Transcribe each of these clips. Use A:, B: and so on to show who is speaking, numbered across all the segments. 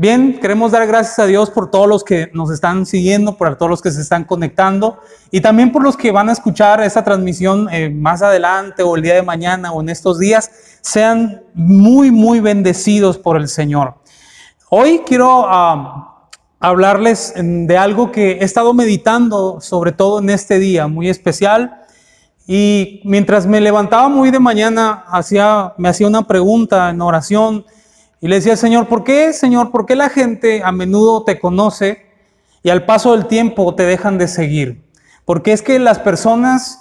A: Bien, queremos dar gracias a Dios por todos los que nos están siguiendo, por todos los que se están conectando y también por los que van a escuchar esta transmisión eh, más adelante o el día de mañana o en estos días. Sean muy, muy bendecidos por el Señor. Hoy quiero ah, hablarles de algo que he estado meditando, sobre todo en este día muy especial. Y mientras me levantaba muy de mañana, hacía, me hacía una pregunta en oración y le decía, Señor, ¿por qué, Señor, por qué la gente a menudo te conoce y al paso del tiempo te dejan de seguir? Porque es que las personas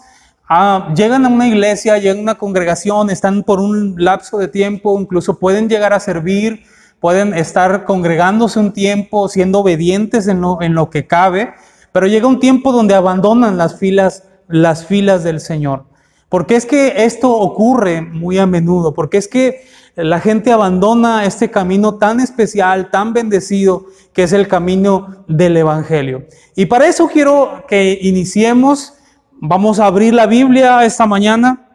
A: ah, llegan a una iglesia, llegan a una congregación, están por un lapso de tiempo, incluso pueden llegar a servir, pueden estar congregándose un tiempo, siendo obedientes en lo, en lo que cabe, pero llega un tiempo donde abandonan las filas, las filas del Señor. Porque es que esto ocurre muy a menudo, porque es que la gente abandona este camino tan especial, tan bendecido, que es el camino del Evangelio. Y para eso quiero que iniciemos. Vamos a abrir la Biblia esta mañana.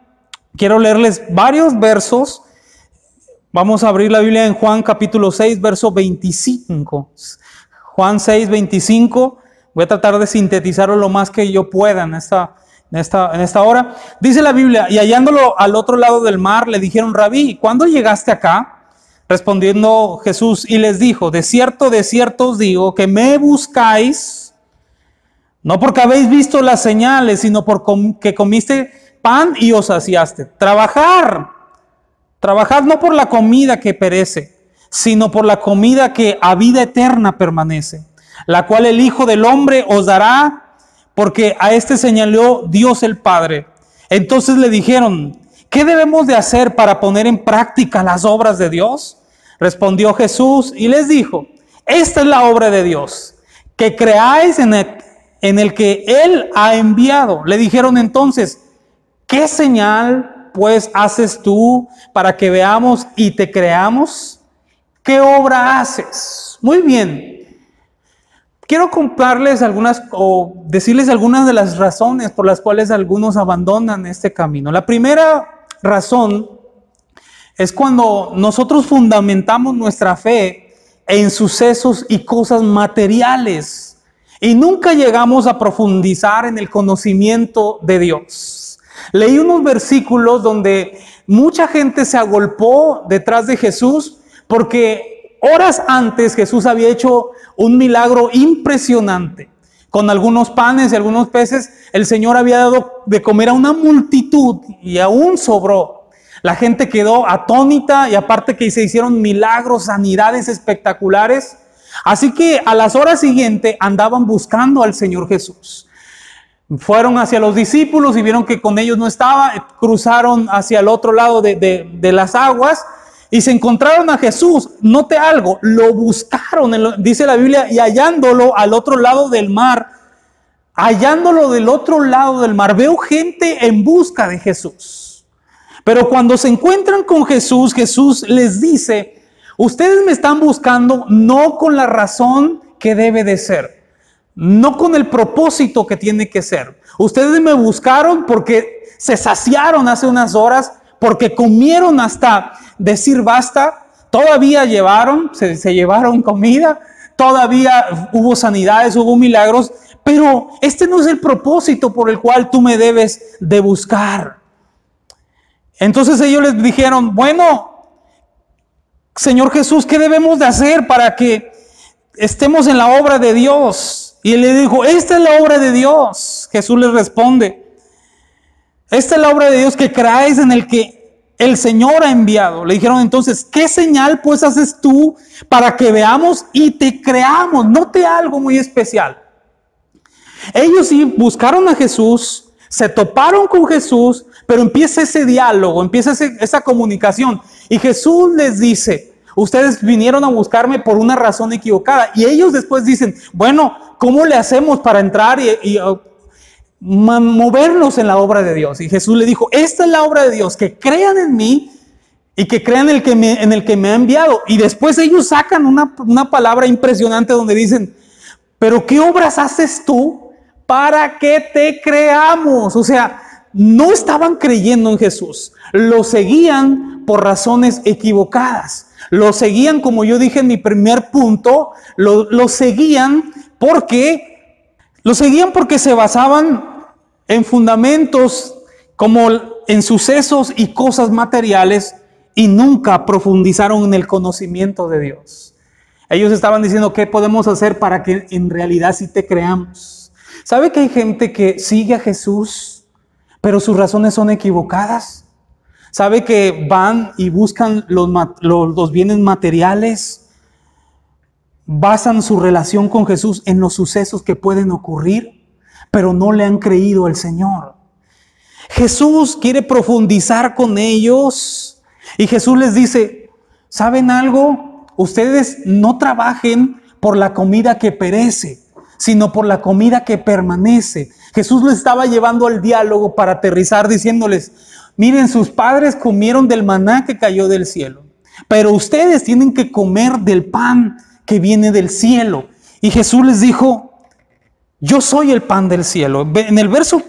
A: Quiero leerles varios versos. Vamos a abrir la Biblia en Juan capítulo 6, verso 25. Juan 6, 25. Voy a tratar de sintetizarlo lo más que yo pueda en esta en esta, en esta hora. Dice la Biblia, y hallándolo al otro lado del mar, le dijeron, rabí, ¿cuándo llegaste acá? Respondiendo Jesús y les dijo, de cierto, de cierto os digo, que me buscáis, no porque habéis visto las señales, sino porque comiste pan y os saciaste. Trabajar, trabajad no por la comida que perece, sino por la comida que a vida eterna permanece, la cual el Hijo del Hombre os dará porque a este señaló Dios el Padre. Entonces le dijeron, ¿qué debemos de hacer para poner en práctica las obras de Dios? Respondió Jesús y les dijo, esta es la obra de Dios, que creáis en el, en el que Él ha enviado. Le dijeron entonces, ¿qué señal pues haces tú para que veamos y te creamos? ¿Qué obra haces? Muy bien, Quiero comprarles algunas o decirles algunas de las razones por las cuales algunos abandonan este camino. La primera razón es cuando nosotros fundamentamos nuestra fe en sucesos y cosas materiales y nunca llegamos a profundizar en el conocimiento de Dios. Leí unos versículos donde mucha gente se agolpó detrás de Jesús porque Horas antes Jesús había hecho un milagro impresionante. Con algunos panes y algunos peces, el Señor había dado de comer a una multitud y aún sobró. La gente quedó atónita y aparte que se hicieron milagros, sanidades espectaculares. Así que a las horas siguientes andaban buscando al Señor Jesús. Fueron hacia los discípulos y vieron que con ellos no estaba, cruzaron hacia el otro lado de, de las aguas y se encontraron a Jesús. Note algo, lo buscaron, dice la Biblia, y hallándolo al otro lado del mar, hallándolo del otro lado del mar, veo gente en busca de Jesús. Pero cuando se encuentran con Jesús, Jesús les dice, ustedes me están buscando no con la razón que debe de ser, no con el propósito que tiene que ser. Ustedes me buscaron porque se saciaron hace unas horas porque comieron hasta decir basta, todavía llevaron, se, llevaron comida, todavía hubo sanidades, hubo milagros, pero este no es el propósito por el cual tú me debes de buscar. Entonces ellos les dijeron, bueno, Señor Jesús, ¿qué debemos de hacer para que estemos en la obra de Dios? Y él le dijo, esta es la obra de Dios. Jesús les responde, esta es la obra de Dios que creáis en el que el Señor ha enviado. Le dijeron entonces, ¿qué señal pues haces tú para que veamos y te creamos? Note algo muy especial. Ellos sí buscaron a Jesús, se toparon con Jesús, pero empieza ese diálogo, empieza esa comunicación. Y Jesús les dice, ustedes vinieron a buscarme por una razón equivocada. Y ellos después dicen, bueno, ¿cómo le hacemos para entrar y, y movernos en la obra de Dios. Y Jesús le dijo, esta es la obra de Dios, que crean en mí y que crean en el que me, en el que me ha enviado. Y después ellos sacan una, una palabra impresionante donde dicen, pero ¿qué obras haces tú para que te creamos? O sea, no estaban creyendo en Jesús, lo seguían por razones equivocadas. Lo seguían, como yo dije en mi primer punto, lo, lo seguían porque, lo seguían porque se basaban en fundamentos como en sucesos y cosas materiales y nunca profundizaron en el conocimiento de Dios. Ellos estaban diciendo, ¿qué podemos hacer para que en realidad sí te creamos? ¿Sabe que hay gente que sigue a Jesús, pero sus razones son equivocadas? ¿Sabe que van y buscan los, los bienes materiales? Basan su relación con Jesús en los sucesos que pueden ocurrir, pero no le han creído al Señor. Jesús quiere profundizar con ellos y Jesús les dice, ¿saben algo? ustedes no trabajen por la comida que perece, sino por la comida que permanece. Jesús lo estaba llevando al diálogo para aterrizar diciéndoles, miren, sus padres comieron del maná que cayó del cielo, pero ustedes tienen que comer del pan que viene del cielo. Y Jesús les dijo, yo soy el pan del cielo. En el verso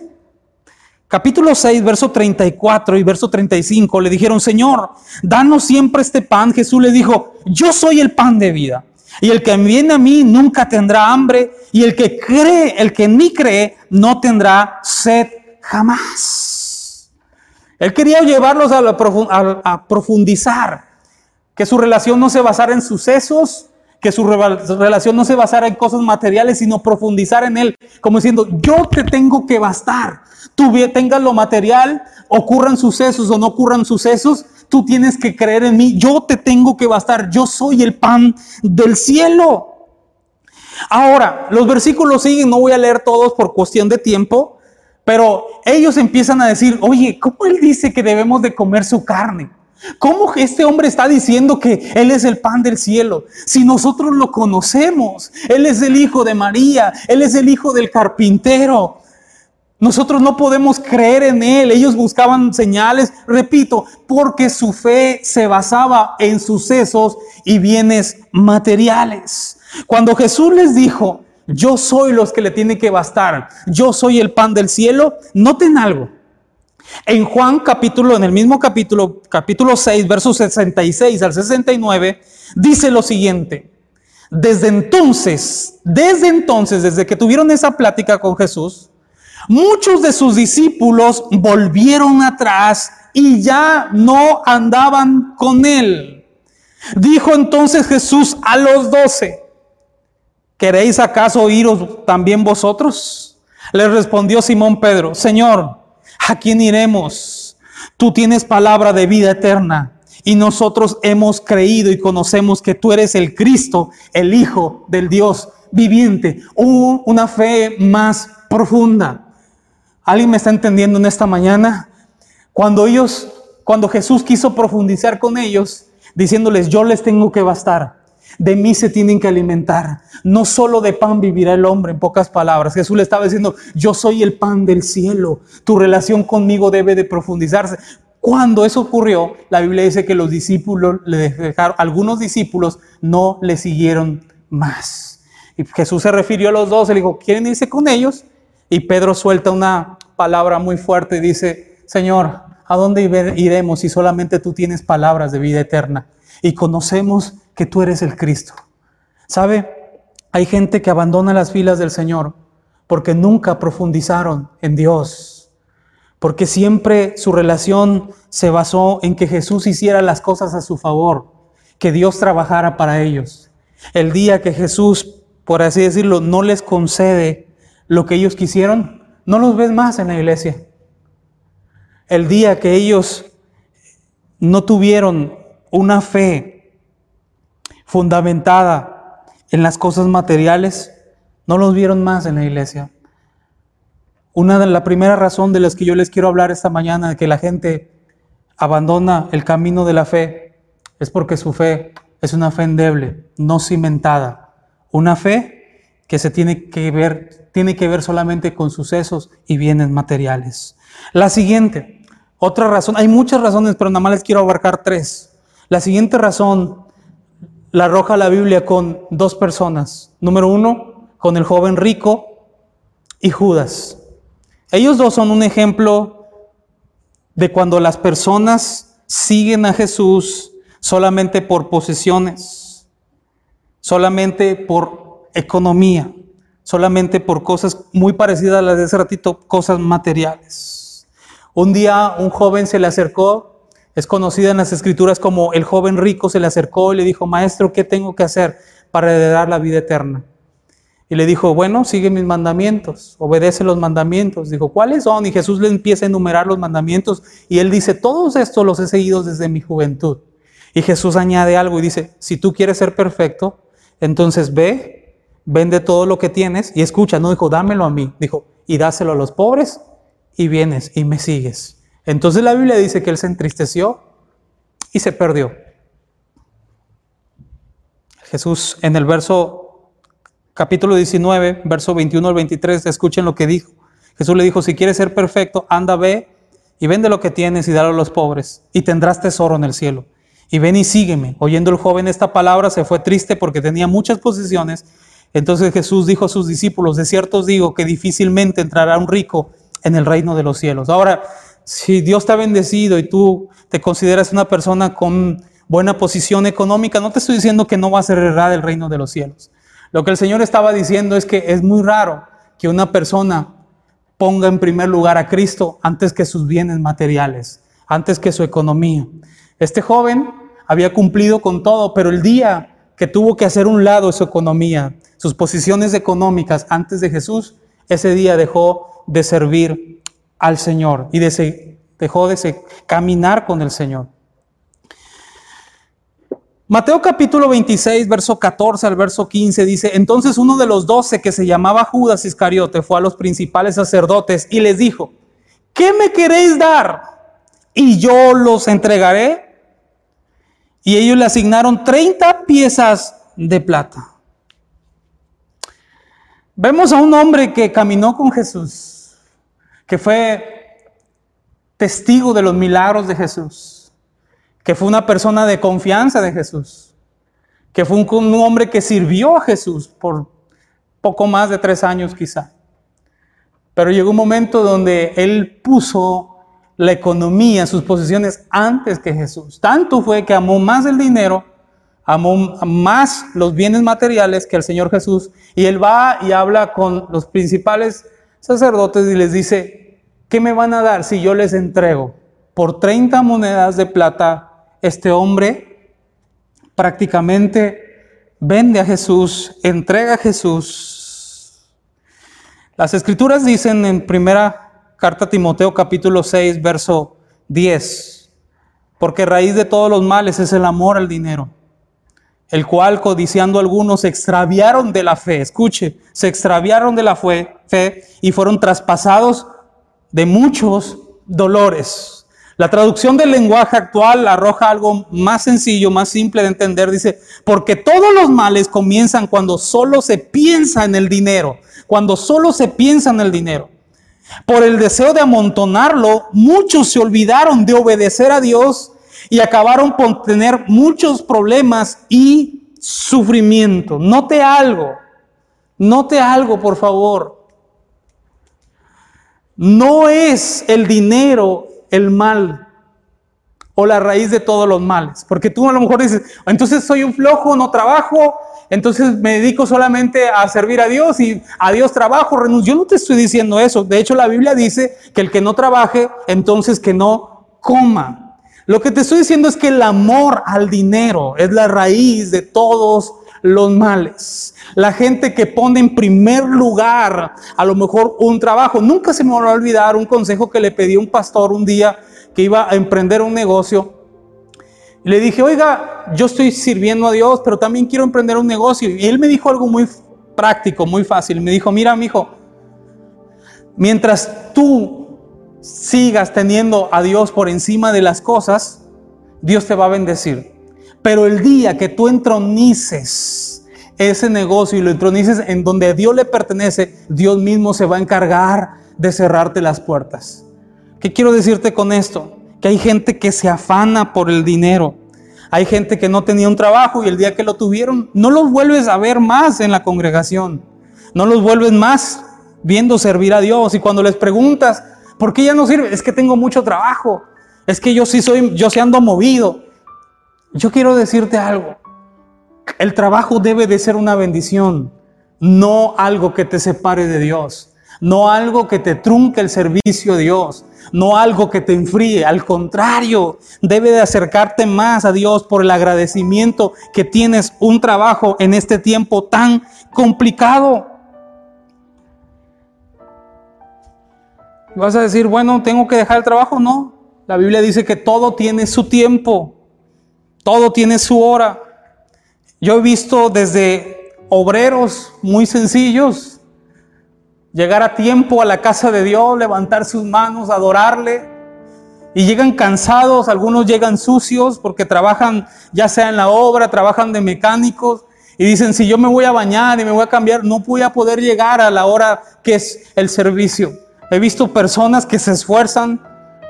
A: capítulo 6, verso 34 y verso 35, le dijeron, Señor, danos siempre este pan. Jesús le dijo, yo soy el pan de vida. Y el que viene a mí nunca tendrá hambre. Y el que cree, el que ni cree, no tendrá sed jamás. Él quería llevarlos a, a profundizar, que su relación no se basara en sucesos, que su relación no se basara en cosas materiales, sino profundizar en Él, como diciendo, yo te tengo que bastar. Tú tengas lo material, ocurran sucesos o no ocurran sucesos, tú tienes que creer en mí, yo te tengo que bastar, yo soy el pan del cielo. Ahora, los versículos siguen, no voy a leer todos por cuestión de tiempo, pero ellos empiezan a decir, oye, ¿cómo Él dice que debemos de comer su carne? ¿Cómo este hombre está diciendo que Él es el pan del cielo? Si nosotros lo conocemos, Él es el hijo de María, Él es el hijo del carpintero. Nosotros no podemos creer en Él. Ellos buscaban señales, repito, porque su fe se basaba en sucesos y bienes materiales. Cuando Jesús les dijo, yo soy los que le tienen que bastar, yo soy el pan del cielo, noten algo. En Juan capítulo, en el mismo capítulo, capítulo 6, versos 66 al 69, dice lo siguiente. Desde entonces, desde entonces, desde que tuvieron esa plática con Jesús, muchos de sus discípulos volvieron atrás y ya no andaban con él. Dijo entonces Jesús a los doce, ¿queréis acaso iros también vosotros? Le respondió Simón Pedro, Señor, ¿A quién iremos? Tú tienes palabra de vida eterna y nosotros hemos creído y conocemos que tú eres el Cristo, el Hijo del Dios viviente. una fe más profunda. ¿Alguien me está entendiendo en esta mañana? Cuando ellos, cuando Jesús quiso profundizar con ellos, diciéndoles, yo les tengo que bastar. De mí se tienen que alimentar. No solo de pan vivirá el hombre, en pocas palabras. Jesús le estaba diciendo, yo soy el pan del cielo. Tu relación conmigo debe de profundizarse. Cuando eso ocurrió, la Biblia dice que los discípulos le dejaron, algunos discípulos no le siguieron más. Y Jesús se refirió a los dos, le dijo, ¿quieren irse con ellos? Y Pedro suelta una palabra muy fuerte y dice, Señor, ¿a dónde iremos si solamente tú tienes palabras de vida eterna? Y conocemos que tú eres el Cristo. ¿Sabe? Hay gente que abandona las filas del Señor porque nunca profundizaron en Dios, porque siempre su relación se basó en que Jesús hiciera las cosas a su favor, que Dios trabajara para ellos. El día que Jesús, por así decirlo, no les concede lo que ellos quisieron, no los ves más en la iglesia. El día que ellos no tuvieron una fe fundamentada en las cosas materiales, no los vieron más en la iglesia. Una de la primera razón de las que yo les quiero hablar esta mañana de que la gente abandona el camino de la fe es porque su fe es una fe endeble, no cimentada, una fe que se tiene que ver tiene que ver solamente con sucesos y bienes materiales. La siguiente, otra razón, hay muchas razones, pero nada más les quiero abarcar tres. La siguiente razón la arroja la Biblia con dos personas. Número uno, con el joven rico y Judas. Ellos dos son un ejemplo de cuando las personas siguen a Jesús solamente por posesiones, solamente por economía, solamente por cosas muy parecidas a las de ese ratito, cosas materiales. Un día un joven se le acercó, es conocida en las escrituras como el joven rico, se le acercó y le dijo, maestro, ¿qué tengo que hacer para heredar la vida eterna? Y le dijo, bueno, sigue mis mandamientos, obedece los mandamientos. Dijo, ¿cuáles son? Y Jesús le empieza a enumerar los mandamientos y él dice, todos estos los he seguido desde mi juventud. Y Jesús añade algo y dice, si tú quieres ser perfecto, entonces ve, vende todo lo que tienes y escucha, no dijo, dámelo a mí, dijo, y dáselo a los pobres y vienes y me sigues. Entonces la Biblia dice que él se entristeció y se perdió. Jesús en el verso capítulo 19, verso 21 al 23, escuchen lo que dijo. Jesús le dijo, si quieres ser perfecto, anda, ve y vende lo que tienes y dalo a los pobres y tendrás tesoro en el cielo. Y ven y sígueme. Oyendo el joven esta palabra, se fue triste porque tenía muchas posesiones. Entonces Jesús dijo a sus discípulos, de cierto os digo que difícilmente entrará un rico en el reino de los cielos. Ahora, si Dios te bendecido y tú te consideras una persona con buena posición económica, no te estoy diciendo que no vas a heredar el reino de los cielos. Lo que el Señor estaba diciendo es que es muy raro que una persona ponga en primer lugar a Cristo antes que sus bienes materiales, antes que su economía. Este joven había cumplido con todo, pero el día que tuvo que hacer un lado su economía, sus posiciones económicas antes de Jesús, ese día dejó de servir al Señor y dejó de caminar con el Señor. Mateo capítulo 26, verso 14 al verso 15 dice, entonces uno de los doce que se llamaba Judas Iscariote fue a los principales sacerdotes y les dijo, ¿qué me queréis dar? Y yo los entregaré. Y ellos le asignaron 30 piezas de plata. Vemos a un hombre que caminó con Jesús, que fue testigo de los milagros de Jesús que fue una persona de confianza de Jesús, que fue un, hombre que sirvió a Jesús por poco más de tres años quizá. Pero llegó un momento donde él puso la economía, sus posiciones antes que Jesús. Tanto fue que amó más el dinero, amó más los bienes materiales que el Señor Jesús. Y él va y habla con los principales sacerdotes y les dice, ¿qué me van a dar si yo les entrego por 30 monedas de plata este hombre prácticamente vende a Jesús, entrega a Jesús. Las escrituras dicen en primera carta a Timoteo capítulo 6, verso 10, porque raíz de todos los males es el amor al dinero, el cual codiciando algunos se extraviaron de la fe, escuche, se extraviaron de la fe, fe y fueron traspasados de muchos dolores. La traducción del lenguaje actual arroja algo más sencillo, más simple de entender. Dice, porque todos los males comienzan cuando solo se piensa en el dinero, cuando solo se piensa en el dinero. Por el deseo de amontonarlo, muchos se olvidaron de obedecer a Dios y acabaron por tener muchos problemas y sufrimiento. Note algo, note algo, por favor. No es el dinero el mal o la raíz de todos los males. Porque tú a lo mejor dices, entonces soy un flojo, no trabajo, entonces me dedico solamente a servir a Dios y a Dios trabajo, renuncio. Yo no te estoy diciendo eso. De hecho, la Biblia dice que el que no trabaje, entonces que no coma. Lo que te estoy diciendo es que el amor al dinero es la raíz de todos los males. La gente que pone en primer lugar a lo mejor un trabajo. Nunca se me va a olvidar un consejo que le pedí a un pastor un día que iba a emprender un negocio. Le dije, oiga, yo estoy sirviendo a Dios, pero también quiero emprender un negocio. Y él me dijo algo muy práctico, muy fácil. Me dijo, mira, mi hijo, mientras tú sigas teniendo a Dios por encima de las cosas, Dios te va a bendecir. Pero el día que tú entronices ese negocio y lo entronices en donde a Dios le pertenece, Dios mismo se va a encargar de cerrarte las puertas. ¿Qué quiero decirte con esto? Que hay gente que se afana por el dinero. Hay gente que no tenía un trabajo y el día que lo tuvieron, no los vuelves a ver más en la congregación. No los vuelves más viendo servir a Dios. Y cuando les preguntas, ¿por qué ya no sirve? Es que tengo mucho trabajo. Es que yo sí soy, yo sí ando movido. Yo quiero decirte algo. El trabajo debe de ser una bendición, no algo que te separe de Dios, no algo que te trunque el servicio a Dios, no algo que te enfríe, al contrario, debe de acercarte más a Dios por el agradecimiento que tienes un trabajo en este tiempo tan complicado. Vas a decir, bueno, tengo que dejar el trabajo, no. La Biblia dice que todo tiene su tiempo, todo tiene su hora. Yo he visto desde obreros muy sencillos llegar a tiempo a la casa de Dios, levantar sus manos, adorarle. Y llegan cansados, algunos llegan sucios porque trabajan ya sea en la obra, trabajan de mecánicos. Y dicen, si yo me voy a bañar y me voy a cambiar, no voy a poder llegar a la hora que es el servicio. He visto personas que se esfuerzan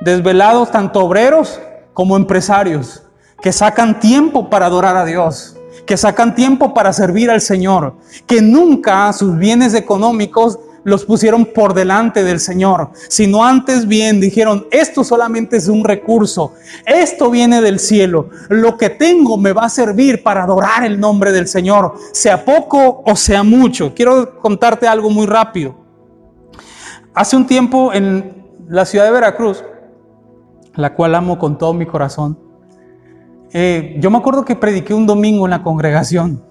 A: desvelados, tanto obreros como empresarios, que sacan tiempo para adorar a Dios, que sacan tiempo para servir al Señor, que nunca sus bienes económicos los pusieron por delante del Señor, sino antes bien dijeron, esto solamente es un recurso, esto viene del cielo, lo que tengo me va a servir para adorar el nombre del Señor, sea poco o sea mucho. Quiero contarte algo muy rápido. Hace un tiempo en la ciudad de Veracruz, la cual amo con todo mi corazón, eh, yo me acuerdo que prediqué un domingo en la congregación.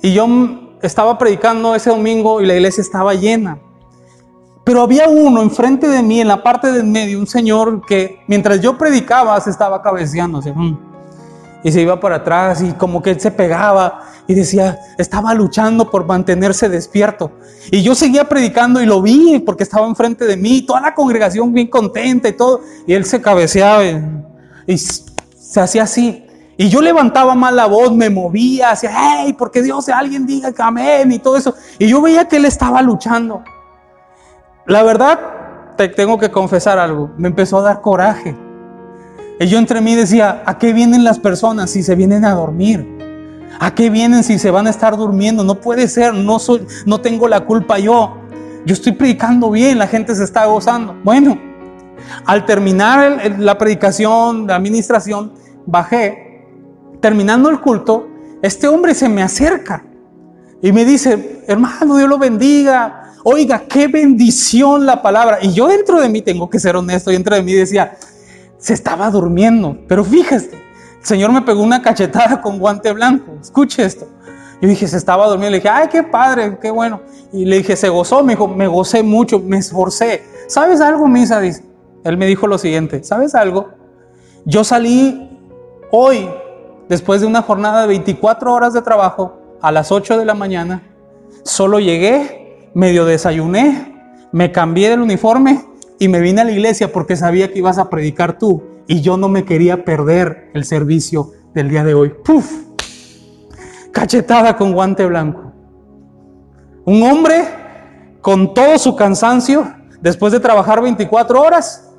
A: Y yo estaba predicando ese domingo y la iglesia estaba llena. Pero había uno enfrente de mí, en la parte del medio, un señor que mientras yo predicaba se estaba cabeceando. Mm". Y se iba para atrás y como que él se pegaba y decía, estaba luchando por mantenerse despierto. Y yo seguía predicando y lo vi porque estaba enfrente de mí, toda la congregación bien contenta y todo. Y él se cabeceaba y se hacía así. Y yo levantaba mal la voz, me movía, hacía, hey, porque Dios, alguien diga que amén y todo eso. Y yo veía que él estaba luchando. La verdad, te tengo que confesar algo, me empezó a dar coraje. Y yo entre mí decía, ¿a qué vienen las personas si se vienen a dormir? ¿A qué vienen si se van a estar durmiendo? No puede ser, no, soy, no tengo la culpa yo. Yo estoy predicando bien, la gente se está gozando. Bueno, al terminar la predicación, la administración, bajé terminando el culto, este hombre se me acerca y me dice, hermano, Dios lo bendiga. Oiga, qué bendición la palabra. Y yo dentro de mí, tengo que ser honesto, dentro de mí decía, se estaba durmiendo. Pero fíjese, el Señor me pegó una cachetada con guante blanco. Escuche esto. Yo dije, se estaba durmiendo. Le dije, ay, qué padre, qué bueno. Y le dije, se gozó. Me dijo, me gocé mucho, me esforcé. ¿Sabes algo, Misa? Él me dijo lo siguiente, ¿sabes algo? Yo salí hoy después de una jornada de 24 horas de trabajo, a las 8 de la mañana, solo llegué, medio desayuné, me cambié del uniforme y me vine a la iglesia porque sabía que ibas a predicar tú y yo no me quería perder el servicio del día de hoy. ¡Puf! Cachetada con guante blanco. Un hombre con todo su cansancio, después de trabajar 24 horas,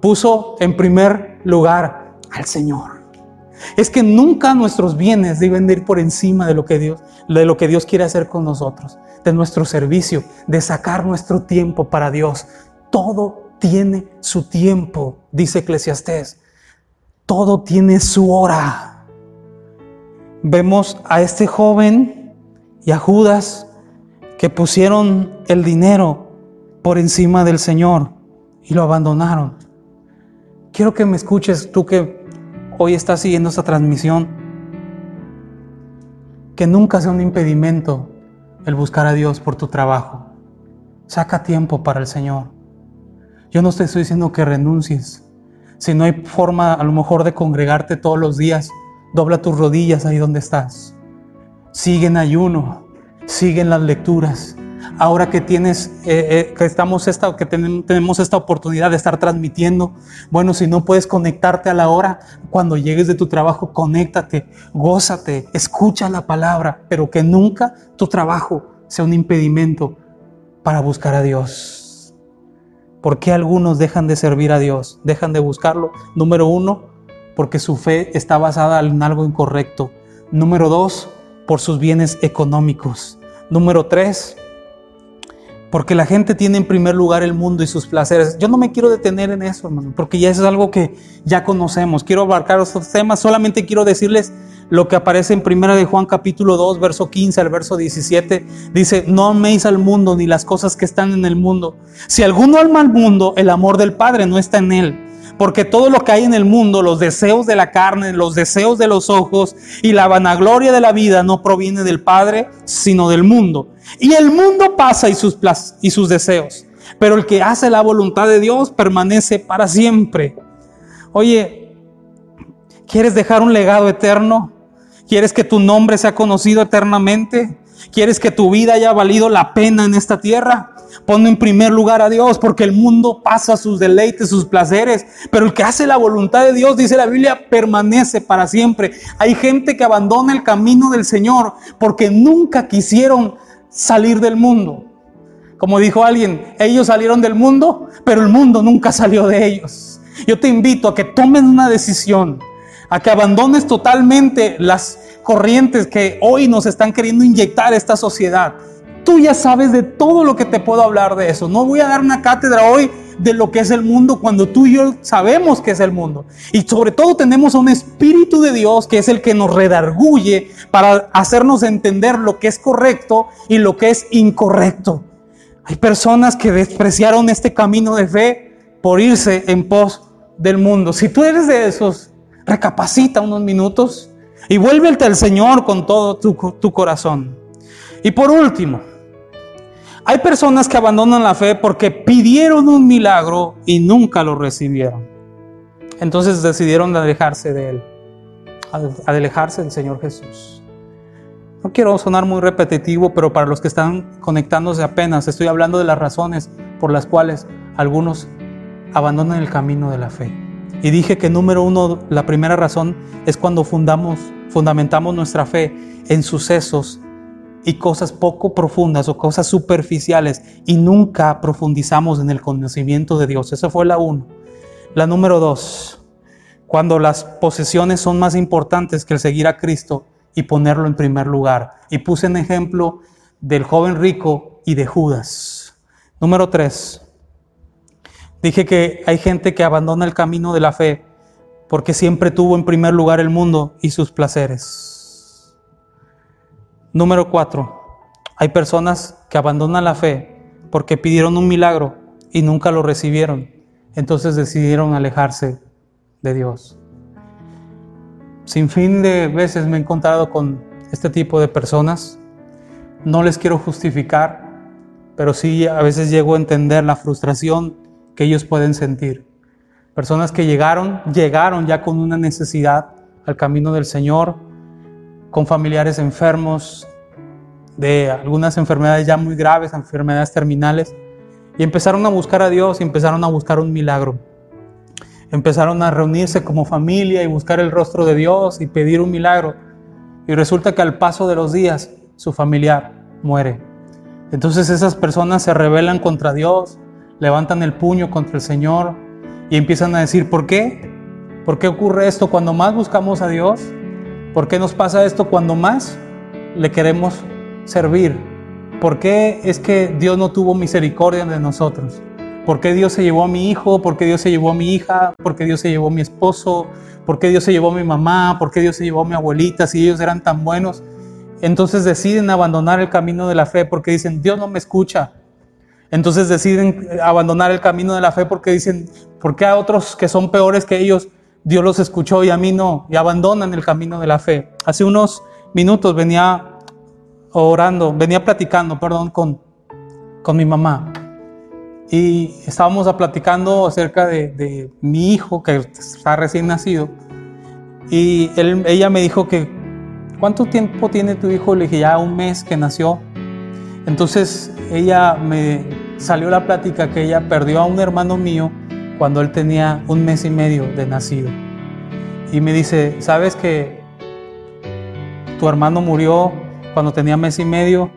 A: puso en primer lugar al Señor es que nunca nuestros bienes deben ir por encima de lo que Dios, de lo que Dios quiere hacer con nosotros, de nuestro servicio, de sacar nuestro tiempo para Dios. Todo tiene su tiempo, dice Eclesiastés. Todo tiene su hora. Vemos a este joven y a Judas que pusieron el dinero por encima del Señor y lo abandonaron. Quiero que me escuches tú que hoy estás siguiendo esta transmisión, que nunca sea un impedimento el buscar a Dios por tu trabajo. Saca tiempo para el Señor. Yo no te estoy diciendo que renuncies. Si no hay forma a lo mejor de congregarte todos los días, dobla tus rodillas ahí donde estás. Sigue en ayuno, sigue en las lecturas, ahora que tienes, eh, eh, que estamos esta, que tenemos esta oportunidad de estar transmitiendo, bueno, si no puedes conectarte a la hora, cuando llegues de tu trabajo, conéctate, gózate, escucha la palabra, pero que nunca tu trabajo sea un impedimento para buscar a Dios. ¿Por qué algunos dejan de servir a Dios? Dejan de buscarlo. Número uno, porque su fe está basada en algo incorrecto. Número dos, por sus bienes económicos. Número tres, Porque la gente tiene en primer lugar el mundo y sus placeres. Yo no me quiero detener en eso, hermano, porque ya eso es algo que ya conocemos. Quiero abarcar estos temas. Solamente quiero decirles lo que aparece en primera de Juan capítulo 2, verso 15 al verso 17. Dice, no améis al mundo ni las cosas que están en el mundo. Si alguno ama al mundo, el amor del Padre no está en él. Porque todo lo que hay en el mundo, los deseos de la carne, los deseos de los ojos y la vanagloria de la vida no proviene del Padre, sino del mundo. Y el mundo pasa y sus, y sus deseos. Pero el que hace la voluntad de Dios permanece para siempre. Oye, ¿quieres dejar un legado eterno? ¿Quieres que tu nombre sea conocido eternamente? ¿Quieres que tu vida haya valido la pena en esta tierra? Pon en primer lugar a Dios, porque el mundo pasa sus deleites, sus placeres, pero el que hace la voluntad de Dios, dice la Biblia, permanece para siempre. Hay gente que abandona el camino del Señor porque nunca quisieron salir del mundo. Como dijo alguien, ellos salieron del mundo, pero el mundo nunca salió de ellos. Yo te invito a que tomen una decisión, a que abandones totalmente las corrientes que hoy nos están queriendo inyectar esta sociedad Tú ya sabes de todo lo que te puedo hablar de eso. No voy a dar una cátedra hoy de lo que es el mundo cuando tú y yo sabemos que es el mundo. Y sobre todo tenemos un Espíritu de Dios que es el que nos redarguye para hacernos entender lo que es correcto y lo que es incorrecto. Hay personas que despreciaron este camino de fe por irse en pos del mundo. Si tú eres de esos, recapacita unos minutos y vuélvete al Señor con todo tu, tu corazón. Y por último, hay personas que abandonan la fe porque pidieron un milagro y nunca lo recibieron. Entonces decidieron alejarse de Él, alejarse del Señor Jesús. No quiero sonar muy repetitivo, pero para los que están conectándose apenas, estoy hablando de las razones por las cuales algunos abandonan el camino de la fe. Y dije que número uno, la primera razón es cuando fundamos, fundamentamos nuestra fe en sucesos y cosas poco profundas o cosas superficiales y nunca profundizamos en el conocimiento de Dios. Esa fue la uno. La número dos, cuando las posesiones son más importantes que el seguir a Cristo y ponerlo en primer lugar. Y puse en ejemplo del joven rico y de Judas. Número tres, dije que hay gente que abandona el camino de la fe porque siempre tuvo en primer lugar el mundo y sus placeres. Número cuatro, hay personas que abandonan la fe porque pidieron un milagro y nunca lo recibieron. Entonces decidieron alejarse de Dios. Sin fin de veces me he encontrado con este tipo de personas. No les quiero justificar, pero sí a veces llego a entender la frustración que ellos pueden sentir. Personas que llegaron, llegaron ya con una necesidad al camino del Señor, con familiares enfermos, de algunas enfermedades ya muy graves, enfermedades terminales, y empezaron a buscar a Dios y empezaron a buscar un milagro. Empezaron a reunirse como familia y buscar el rostro de Dios y pedir un milagro. Y resulta que al paso de los días su familiar muere. Entonces esas personas se rebelan contra Dios, levantan el puño contra el Señor y empiezan a decir, ¿por qué? ¿Por qué ocurre esto cuando más buscamos a Dios? ¿Por qué nos pasa esto cuando más le queremos servir? ¿Por qué es que Dios no tuvo misericordia de nosotros? ¿Por qué Dios se llevó a mi hijo? ¿Por qué Dios se llevó a mi hija? ¿Por qué Dios se llevó a mi esposo? ¿Por qué Dios se llevó a mi mamá? ¿Por qué Dios se llevó a mi abuelita si ellos eran tan buenos? Entonces deciden abandonar el camino de la fe porque dicen, Dios no me escucha. Entonces deciden abandonar el camino de la fe porque dicen, ¿por qué a otros que son peores que ellos Dios los escuchó y a mí no, y abandonan el camino de la fe. Hace unos minutos venía orando, venía platicando, perdón, con, con mi mamá. Y estábamos platicando acerca de, mi hijo que está recién nacido. Y ella me dijo que, ¿cuánto tiempo tiene tu hijo? Le dije, ya un mes que nació. Entonces ella me salió la plática que ella perdió a un hermano mío cuando él tenía un mes y medio de nacido. Y me dice, ¿sabes que tu hermano murió cuando tenía mes y medio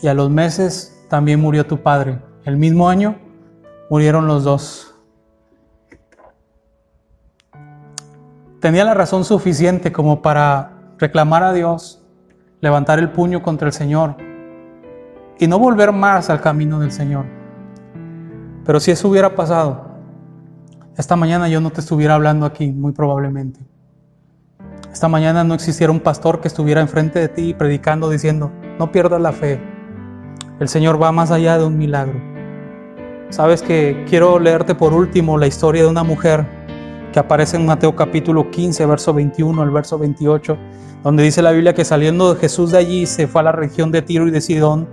A: y a los meses también murió tu padre? El mismo año murieron los dos. Tenía la razón suficiente como para reclamar a Dios, levantar el puño contra el Señor y no volver más al camino del Señor. Pero si eso hubiera pasado, esta mañana yo no te estuviera hablando aquí, muy probablemente. Esta mañana no existiera un pastor que estuviera enfrente de ti predicando diciendo, no pierdas la fe. El Señor va más allá de un milagro. Sabes que quiero leerte por último la historia de una mujer que aparece en Mateo capítulo 15, verso 21 al verso 28, donde dice la Biblia que saliendo de Jesús de allí se fue a la región de Tiro y de Sidón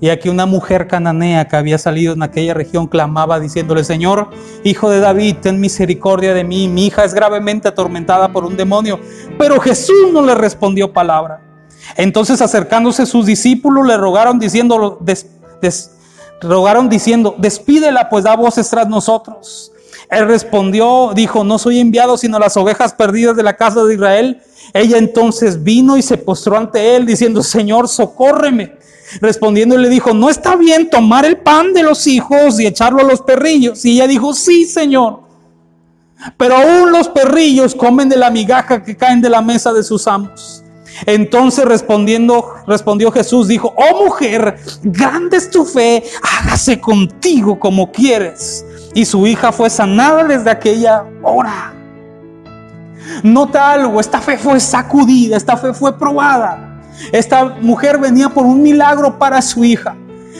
A: y aquí una mujer cananea que había salido en aquella región clamaba diciéndole, Señor, hijo de David, ten misericordia de mí, mi hija es gravemente atormentada por un demonio. Pero Jesús no le respondió palabra. Entonces acercándose sus discípulos le rogaron diciendo, rogaron diciendo, despídela pues da voces tras nosotros. Él respondió, dijo, no soy enviado sino las ovejas perdidas de la casa de Israel. Ella entonces vino y se postró ante él diciendo, Señor, socórreme. Respondiendo le dijo, no está bien tomar el pan de los hijos y echarlo a los perrillos. Y ella dijo, sí, Señor. Pero aún los perrillos comen de la migaja que caen de la mesa de sus amos. Entonces respondiendo, respondió Jesús, dijo, oh mujer, grande es tu fe, hágase contigo como quieres. Y su hija fue sanada desde aquella hora. Nota algo, esta fe fue sacudida, esta fe fue probada. Esta mujer venía por un milagro para su hija.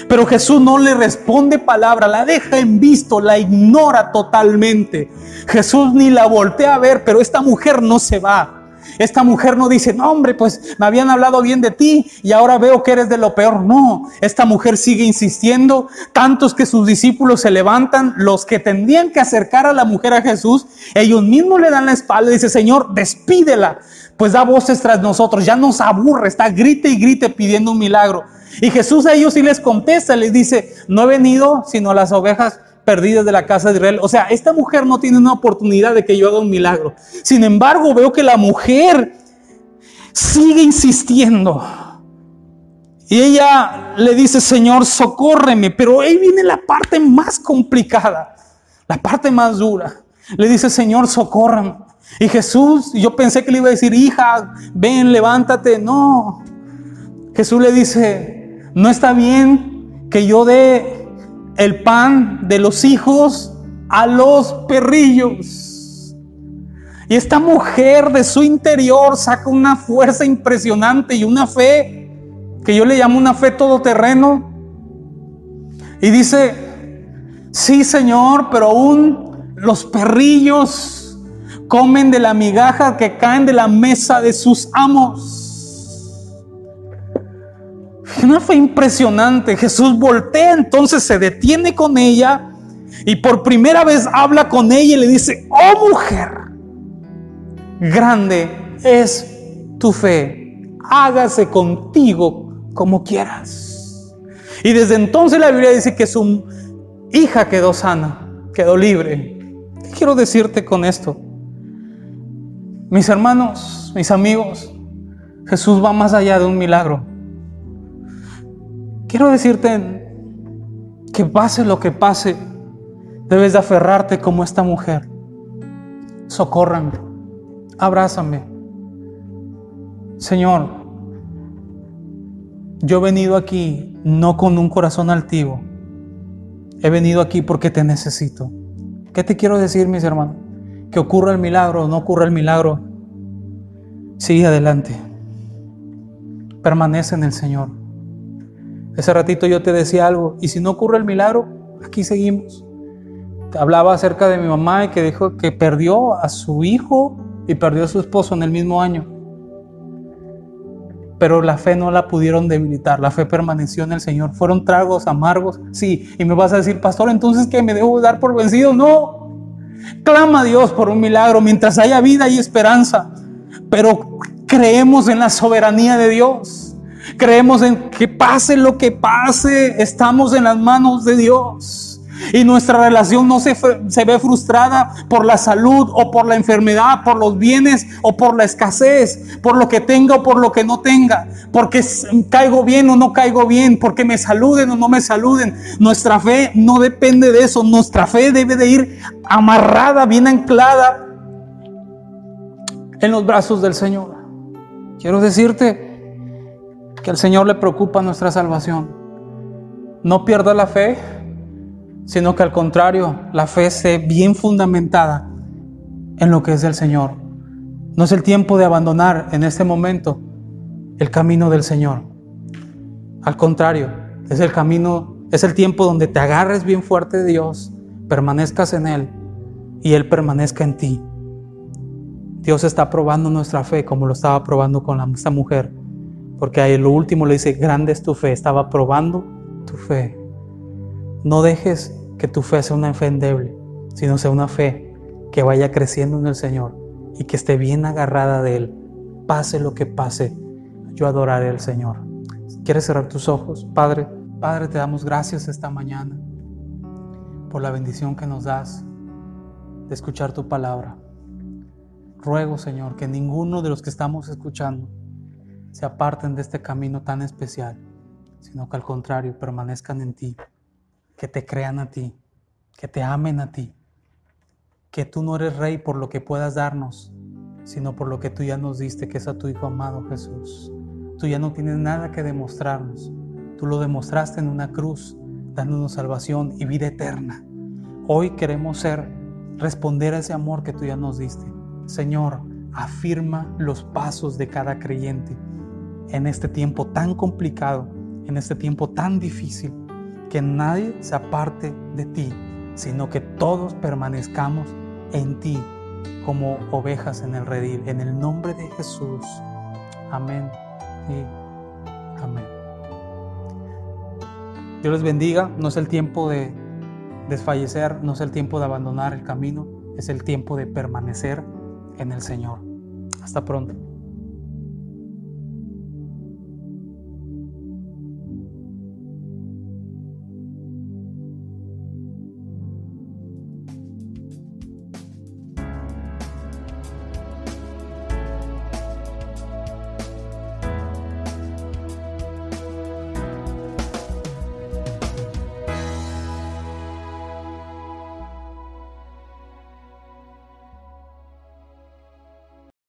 A: Pero Jesús no le responde palabra, la deja en visto, la ignora totalmente. Jesús ni la voltea a ver, pero esta mujer no se va. Esta mujer no dice, no hombre, pues me habían hablado bien de ti y ahora veo que eres de lo peor. No, esta mujer sigue insistiendo, tantos que sus discípulos se levantan, los que tendrían que acercar a la mujer a Jesús, ellos mismos le dan la espalda y dice, Señor, despídela pues da voces tras nosotros, ya nos aburre, está grite y grite pidiendo un milagro. Y Jesús a ellos sí les contesta, les dice, no he venido sino a las ovejas perdidas de la casa de Israel. O sea, esta mujer no tiene una oportunidad de que yo haga un milagro. Sin embargo, veo que la mujer sigue insistiendo. Y ella le dice, Señor, socórreme. Pero ahí viene la parte más complicada, la parte más dura. Le dice, Señor, socórrame. Y Jesús, yo pensé que le iba a decir, hija, ven, levántate. No. Jesús le dice, no está bien que yo dé el pan de los hijos a los perrillos. Y esta mujer de su interior saca una fuerza impresionante y una fe que yo le llamo una fe todoterreno. Y dice, sí Señor, pero aún los perrillos comen de la migaja que caen de la mesa de sus amos. No fue impresionante. Jesús voltea, entonces se detiene con ella y por primera vez habla con ella y le dice, oh mujer, grande es tu fe, hágase contigo como quieras. Y desde entonces la Biblia dice que su hija quedó sana, quedó libre. ¿Qué quiero decirte con esto? Mis hermanos, mis amigos, Jesús va más allá de un milagro. Quiero decirte que pase lo que pase, debes de aferrarte como esta mujer. Socórrame, abrázame. Señor, yo he venido aquí no con un corazón altivo. He venido aquí porque te necesito. ¿Qué te quiero decir, mis hermanos? que ocurra el milagro o no ocurra el milagro, sigue adelante. Permanece en el Señor. Ese ratito yo te decía algo, y si no ocurre el milagro, aquí seguimos. Hablaba acerca de mi mamá que dijo que perdió a su hijo y perdió a su esposo en el mismo año. Pero la fe no la pudieron debilitar, la fe permaneció en el Señor. Fueron tragos amargos, sí. Y me vas a decir, pastor, entonces que me debo dar por vencido. No, Clama a Dios por un milagro mientras haya vida y esperanza. Pero creemos en la soberanía de Dios. Creemos en que pase lo que pase, estamos en las manos de Dios. Y nuestra relación no se, se, ve frustrada por la salud o por la enfermedad, por los bienes o por la escasez, por lo que tenga o por lo que no tenga, porque caigo bien o no caigo bien, porque me saluden o no me saluden. Nuestra fe no depende de eso, nuestra fe debe de ir amarrada, bien anclada en los brazos del Señor. Quiero decirte que al Señor le preocupa nuestra salvación. no pierda la fe, sino que al contrario, la fe esté bien fundamentada en lo que es del Señor. No es el tiempo de abandonar en este momento el camino del Señor. Al contrario, es el camino, es el tiempo donde te agarres bien fuerte de Dios, permanezcas en Él y Él permanezca en ti. Dios está probando nuestra fe como lo estaba probando con esta mujer. Porque ahí lo último le dice, grande es tu fe, estaba probando tu fe. No dejes que tu fe sea una fe endeble, sino sea una fe que vaya creciendo en el Señor y que esté bien agarrada de Él. Pase lo que pase, yo adoraré al Señor. ¿Quieres cerrar tus ojos? Padre, Padre, te damos gracias esta mañana por la bendición que nos das de escuchar tu palabra. Ruego, Señor, que ninguno de los que estamos escuchando se aparten de este camino tan especial, sino que al contrario permanezcan en ti, que te crean a ti, que te amen a ti, que tú no eres rey por lo que puedas darnos, sino por lo que tú ya nos diste, que es a tu Hijo amado Jesús. Tú ya no tienes nada que demostrarnos, tú lo demostraste en una cruz, dándonos salvación y vida eterna. Hoy queremos ser, responder a ese amor que tú ya nos diste. Señor, afirma los pasos de cada creyente en este tiempo tan complicado, en este tiempo tan difícil, que nadie se aparte de ti, sino que todos permanezcamos en ti como ovejas en el redil. En el nombre de Jesús. Amén y amén. Dios les bendiga. No es el tiempo de desfallecer, no es el tiempo de abandonar el camino, es el tiempo de permanecer en el Señor. Hasta pronto.